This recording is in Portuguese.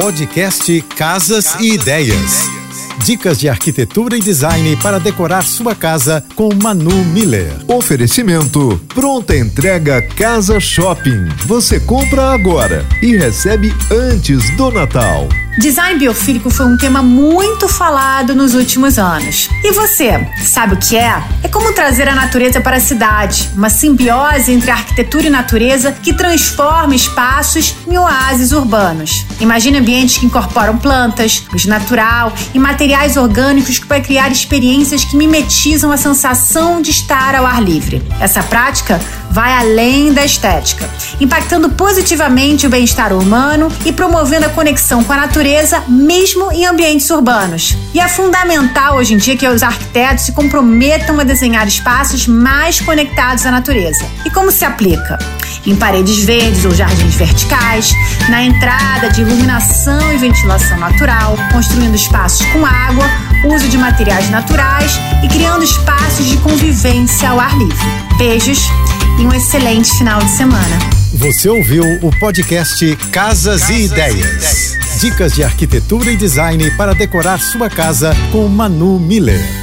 Podcast Casas e Ideias. Dicas de arquitetura e design para decorar sua casa com Manu Miller. Oferecimento: pronta entrega Casa Shopping. Você compra agora e recebe antes do Natal. Design biofílico foi um tema muito falado nos últimos anos. E você, sabe o que é? É como trazer a natureza para a cidade, uma simbiose entre arquitetura e natureza que transforma espaços em oásis urbanos. Imagine ambientes que incorporam plantas, luz natural e materiais orgânicos que vai criar experiências que mimetizam a sensação de estar ao ar livre. Essa prática vai além da estética, impactando positivamente o bem-estar humano e promovendo a conexão com a natureza, mesmo em ambientes urbanos. E é fundamental hoje em dia que os arquitetos se comprometam a desenhar espaços mais conectados à natureza. E como se aplica? Em paredes verdes ou jardins verticais, na entrada de iluminação e ventilação natural, construindo espaços com água, uso de materiais naturais e criando espaços de convivência ao ar livre. Beijos e um excelente final de semana. Você ouviu o podcast Casas, Casas e, ideias. e Ideias. Dicas de arquitetura e design para decorar sua casa com Manu Miller.